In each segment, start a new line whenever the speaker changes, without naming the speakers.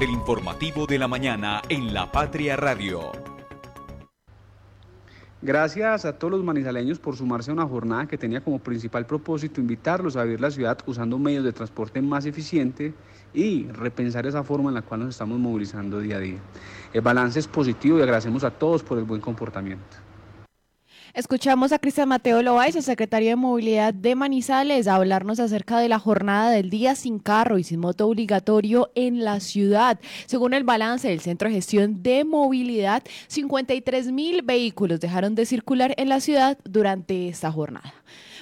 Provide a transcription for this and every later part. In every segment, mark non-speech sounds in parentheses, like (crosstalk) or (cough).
El informativo de la mañana en La Patria Radio.
Gracias a todos los manizaleños por sumarse a una jornada que tenía como principal propósito invitarlos a vivir la ciudad usando medios de transporte más eficientes y repensar esa forma en la cual nos estamos movilizando día a día. El balance es positivo y agradecemos a todos por el buen comportamiento.
Escuchamos a Cristian Mateo Loaiza, secretario de Movilidad de Manizales, a hablarnos acerca de la jornada del día sin carro y sin moto obligatorio en la ciudad. Según el balance del Centro de Gestión de Movilidad, 53 mil vehículos dejaron de circular en la ciudad durante esta jornada.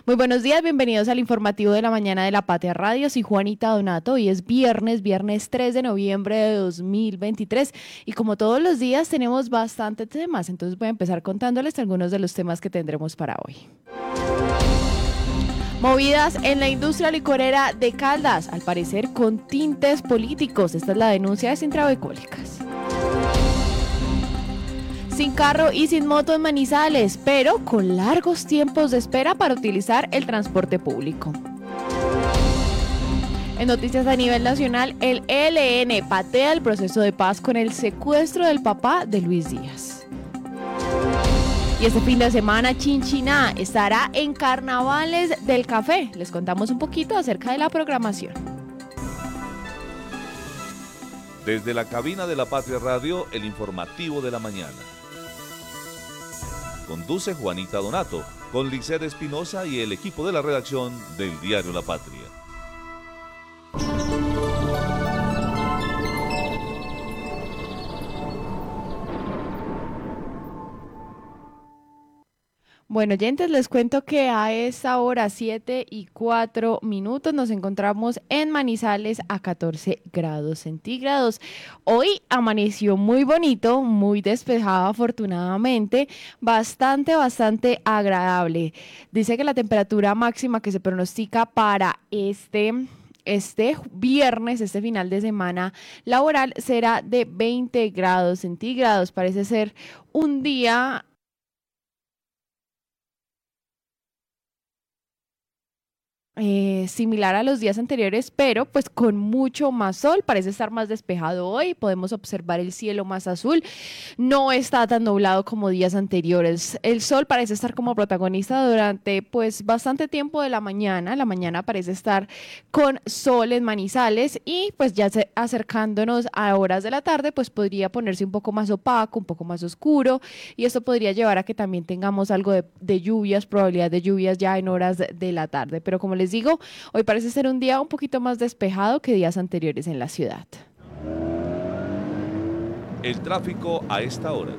Muy buenos días, bienvenidos al informativo de la mañana de la Patria Radio. Soy Juanita Donato. Hoy es viernes, viernes 3 de noviembre de 2023. Y como todos los días tenemos bastantes temas, entonces voy a empezar contándoles algunos de los temas que tendremos para hoy. Movidas en la industria licorera de Caldas, al parecer con tintes políticos. Esta es la denuncia de Sintrabecólicas sin carro y sin moto en Manizales, pero con largos tiempos de espera para utilizar el transporte público. En noticias a nivel nacional, el ELN patea el proceso de paz con el secuestro del papá de Luis Díaz. Y este fin de semana Chinchina estará en Carnavales del Café. Les contamos un poquito acerca de la programación.
Desde la cabina de la Patria Radio, el informativo de la mañana. Conduce Juanita Donato, con Licer Espinosa y el equipo de la redacción del diario La Patria.
Bueno, oyentes, les cuento que a esta hora, 7 y 4 minutos, nos encontramos en Manizales a 14 grados centígrados. Hoy amaneció muy bonito, muy despejado afortunadamente, bastante, bastante agradable. Dice que la temperatura máxima que se pronostica para este este viernes, este final de semana laboral, será de 20 grados centígrados. Parece ser un día Eh, similar a los días anteriores, pero pues con mucho más sol. Parece estar más despejado hoy. Podemos observar el cielo más azul. No está tan nublado como días anteriores. El sol parece estar como protagonista durante pues bastante tiempo de la mañana. La mañana parece estar con sol en manizales y pues ya acercándonos a horas de la tarde pues podría ponerse un poco más opaco, un poco más oscuro y esto podría llevar a que también tengamos algo de, de lluvias, probabilidad de lluvias ya en horas de la tarde. Pero como les digo, hoy parece ser un día un poquito más despejado que días anteriores en la ciudad.
El tráfico a esta hora.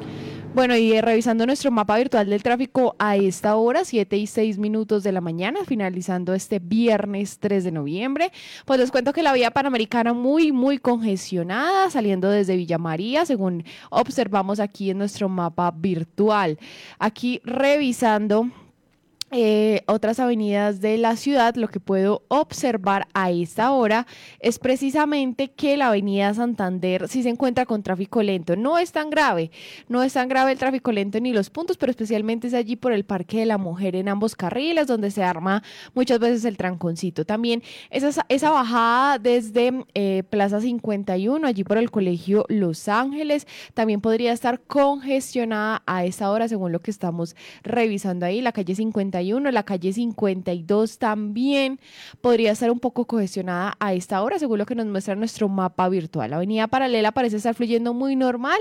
Bueno, y revisando nuestro mapa virtual del tráfico a esta hora, 7 y 6 minutos de la mañana, finalizando este viernes 3 de noviembre, pues les cuento que la vía panamericana muy, muy congestionada, saliendo desde Villa María, según observamos aquí en nuestro mapa virtual. Aquí revisando eh, otras avenidas de la ciudad, lo que puedo observar a esta hora es precisamente que la avenida Santander sí se encuentra con tráfico lento. No es tan grave, no es tan grave el tráfico lento ni los puntos, pero especialmente es allí por el Parque de la Mujer en ambos carriles, donde se arma muchas veces el tranconcito. También esa, esa bajada desde eh, Plaza 51, allí por el Colegio Los Ángeles, también podría estar congestionada a esta hora, según lo que estamos revisando ahí, la calle 51 la calle 52 también podría estar un poco congestionada a esta hora, según lo que nos muestra nuestro mapa virtual. La avenida paralela parece estar fluyendo muy normal,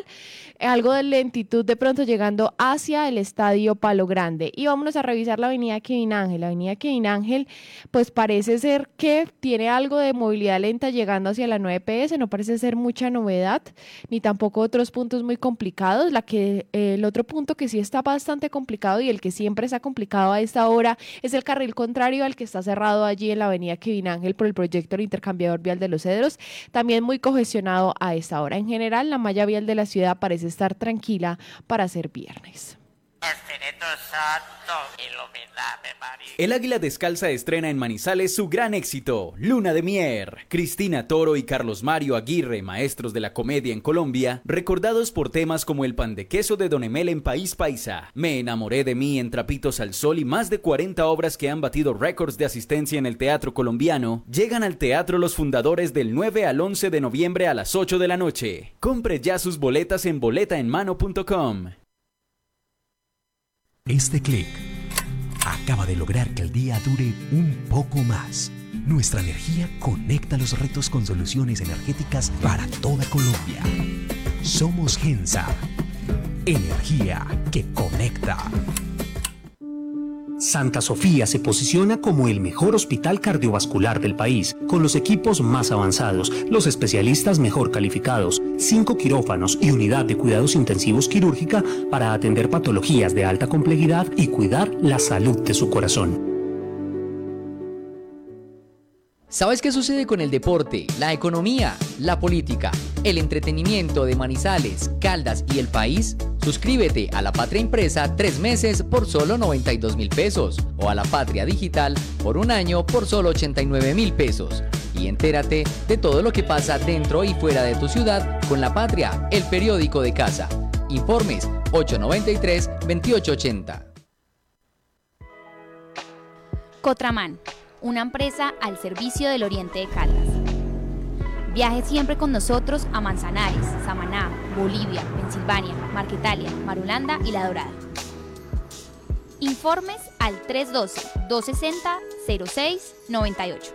algo de lentitud de pronto llegando hacia el estadio Palo Grande. Y vámonos a revisar la avenida Kevin Ángel. La avenida Kevin Ángel, pues parece ser que tiene algo de movilidad lenta llegando hacia la 9PS, no parece ser mucha novedad, ni tampoco otros puntos muy complicados. La que, el otro punto que sí está bastante complicado y el que siempre está complicado es esta hora es el carril contrario al que está cerrado allí en la avenida Kevin Ángel por el proyecto del intercambiador vial de los Cedros, también muy congestionado a esta hora. En general, la malla vial de la ciudad parece estar tranquila para ser viernes.
El Águila Descalza estrena en Manizales su gran éxito, Luna de Mier. Cristina Toro y Carlos Mario Aguirre, maestros de la comedia en Colombia, recordados por temas como el pan de queso de Don Emel en País Paisa, Me enamoré de mí en Trapitos al Sol y más de 40 obras que han batido récords de asistencia en el teatro colombiano, llegan al teatro los fundadores del 9 al 11 de noviembre a las 8 de la noche. Compre ya sus boletas en boletaenmano.com.
Este clic acaba de lograr que el día dure un poco más. Nuestra energía conecta los retos con soluciones energéticas para toda Colombia. Somos Gensa. Energía que conecta. Santa Sofía se posiciona como el mejor hospital cardiovascular del país, con los equipos más avanzados, los especialistas mejor calificados, cinco quirófanos y unidad de cuidados intensivos quirúrgica para atender patologías de alta complejidad y cuidar la salud de su corazón.
¿Sabes qué sucede con el deporte, la economía, la política, el entretenimiento de Manizales, Caldas y el país? Suscríbete a La Patria Impresa tres meses por solo 92 mil pesos o a La Patria Digital por un año por solo 89 mil pesos. Y entérate de todo lo que pasa dentro y fuera de tu ciudad con La Patria, el periódico de casa. Informes 893-2880.
Cotraman una empresa al servicio del Oriente de Caldas. Viaje siempre con nosotros a Manzanares, Samaná, Bolivia, Pensilvania, Marquetalia, Marulanda y La Dorada. Informes al 312-260-0698.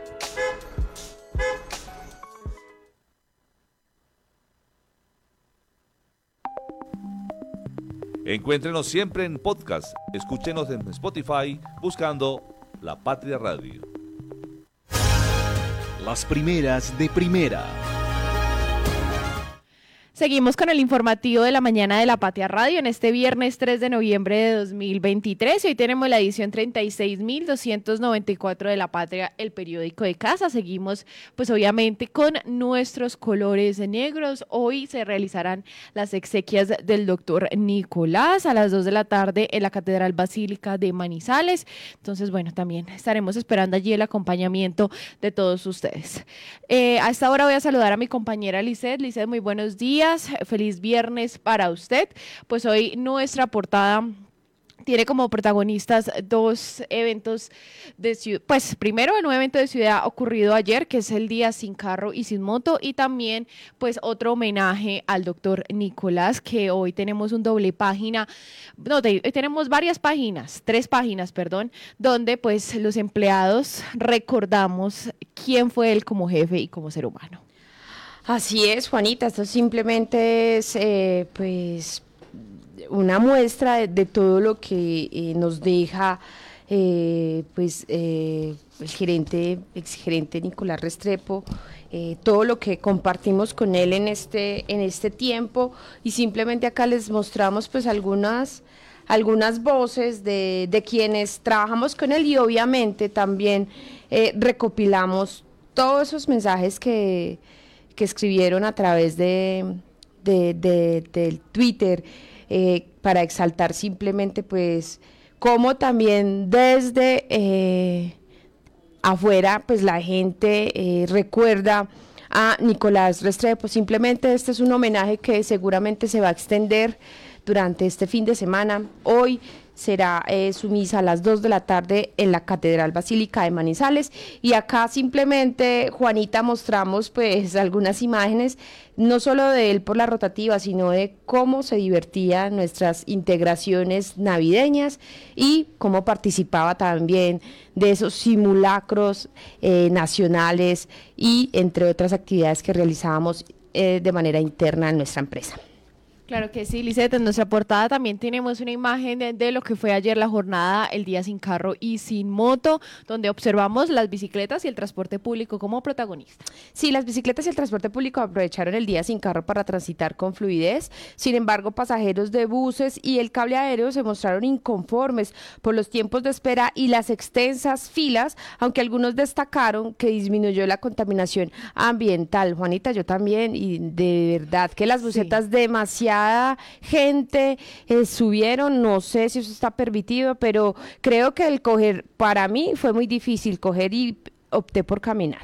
Encuéntrenos siempre en podcast. Escúchenos en Spotify buscando La Patria Radio.
Las primeras de primera.
Seguimos con el informativo de la mañana de la Patria Radio en este viernes 3 de noviembre de 2023 y hoy tenemos la edición 36.294 de la Patria, el periódico de casa. Seguimos pues obviamente con nuestros colores negros. Hoy se realizarán las exequias del doctor Nicolás a las 2 de la tarde en la Catedral Basílica de Manizales. Entonces bueno, también estaremos esperando allí el acompañamiento de todos ustedes. Eh, a esta hora voy a saludar a mi compañera Lizeth. Lizeth, muy buenos días feliz viernes para usted. Pues hoy nuestra portada tiene como protagonistas dos eventos de ciudad. Pues primero el nuevo evento de ciudad ocurrido ayer, que es el día sin carro y sin moto, y también pues otro homenaje al doctor Nicolás, que hoy tenemos un doble página, no, tenemos varias páginas, tres páginas, perdón, donde pues los empleados recordamos quién fue él como jefe y como ser humano.
Así es, Juanita, esto simplemente es eh, pues una muestra de, todo lo que eh, nos deja eh, pues el gerente, exgerente Nicolás Restrepo, todo lo que compartimos con él en este, en este tiempo. Y simplemente acá les mostramos pues algunas algunas voces de, de quienes trabajamos con él y obviamente también recopilamos todos esos mensajes que, que escribieron a través de, del Twitter eh, para exaltar simplemente pues cómo también desde eh, afuera pues la gente eh, recuerda a Nicolás Restrepo. Simplemente este es un homenaje que seguramente se va a extender durante este fin de semana. Hoy será eh, su misa a las 2 de la tarde en la Catedral Basílica de Manizales. Y acá simplemente, Juanita, mostramos pues (laughs) algunas imágenes, no solo de él por la rotativa, sino de cómo se divertía en nuestras integraciones navideñas y cómo participaba también de esos simulacros eh, nacionales y entre otras actividades que realizábamos eh, de manera interna en nuestra empresa.
Claro que sí, Lisette. En nuestra portada también tenemos una imagen de, lo que fue ayer la jornada El Día Sin Carro y Sin Moto, donde observamos las bicicletas y el transporte público como protagonistas.
Sí, las bicicletas y el transporte público aprovecharon el Día Sin Carro para transitar con fluidez. Sin embargo, pasajeros de buses y el cable aéreo se mostraron inconformes por los tiempos de espera y las extensas filas, aunque algunos destacaron que disminuyó la contaminación ambiental. Juanita, yo también, y de verdad que las busetas demasiado gente eh, subieron, no sé si eso está permitido, pero creo que el coger, para mí fue muy difícil coger y opté por caminar.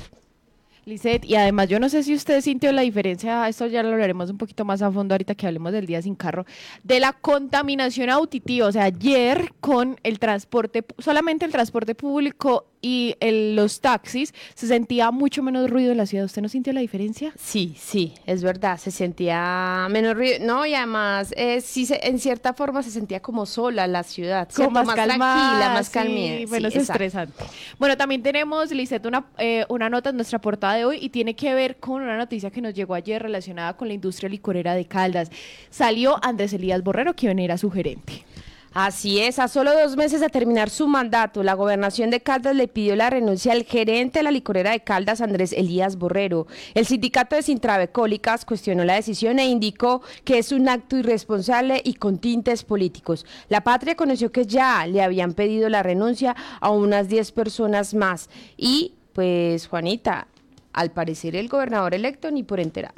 Lisette, y además yo no sé si usted sintió la diferencia, esto ya lo hablaremos un poquito más a fondo ahorita que hablemos del día sin carro, de la contaminación auditiva. O sea, ayer con el transporte, solamente el transporte público y los taxis, se sentía mucho menos ruido en la ciudad. ¿Usted no sintió la diferencia?
Sí, sí, es verdad, se sentía menos ruido. No, y además, eh, sí, se, en cierta forma se sentía como sola la ciudad.
Como más, tranquila, más calmada. menos estresante. Bueno, también tenemos, Lisette, una, eh, una nota en nuestra portada de hoy y tiene que ver con una noticia que nos llegó ayer relacionada con la industria licorera de Caldas. Salió Andrés Elías Borrero, quien era su gerente.
Así es, a solo dos meses de terminar su mandato, la gobernación de Caldas le pidió la renuncia al gerente de la licorera de Caldas, Andrés Elías Borrero. El sindicato de Sintravecólicas cuestionó la decisión e indicó que es un acto irresponsable y con tintes políticos. La patria conoció que ya le habían pedido la renuncia a unas 10 personas más. Y, pues, Juanita, al parecer el gobernador electo ni por enterado.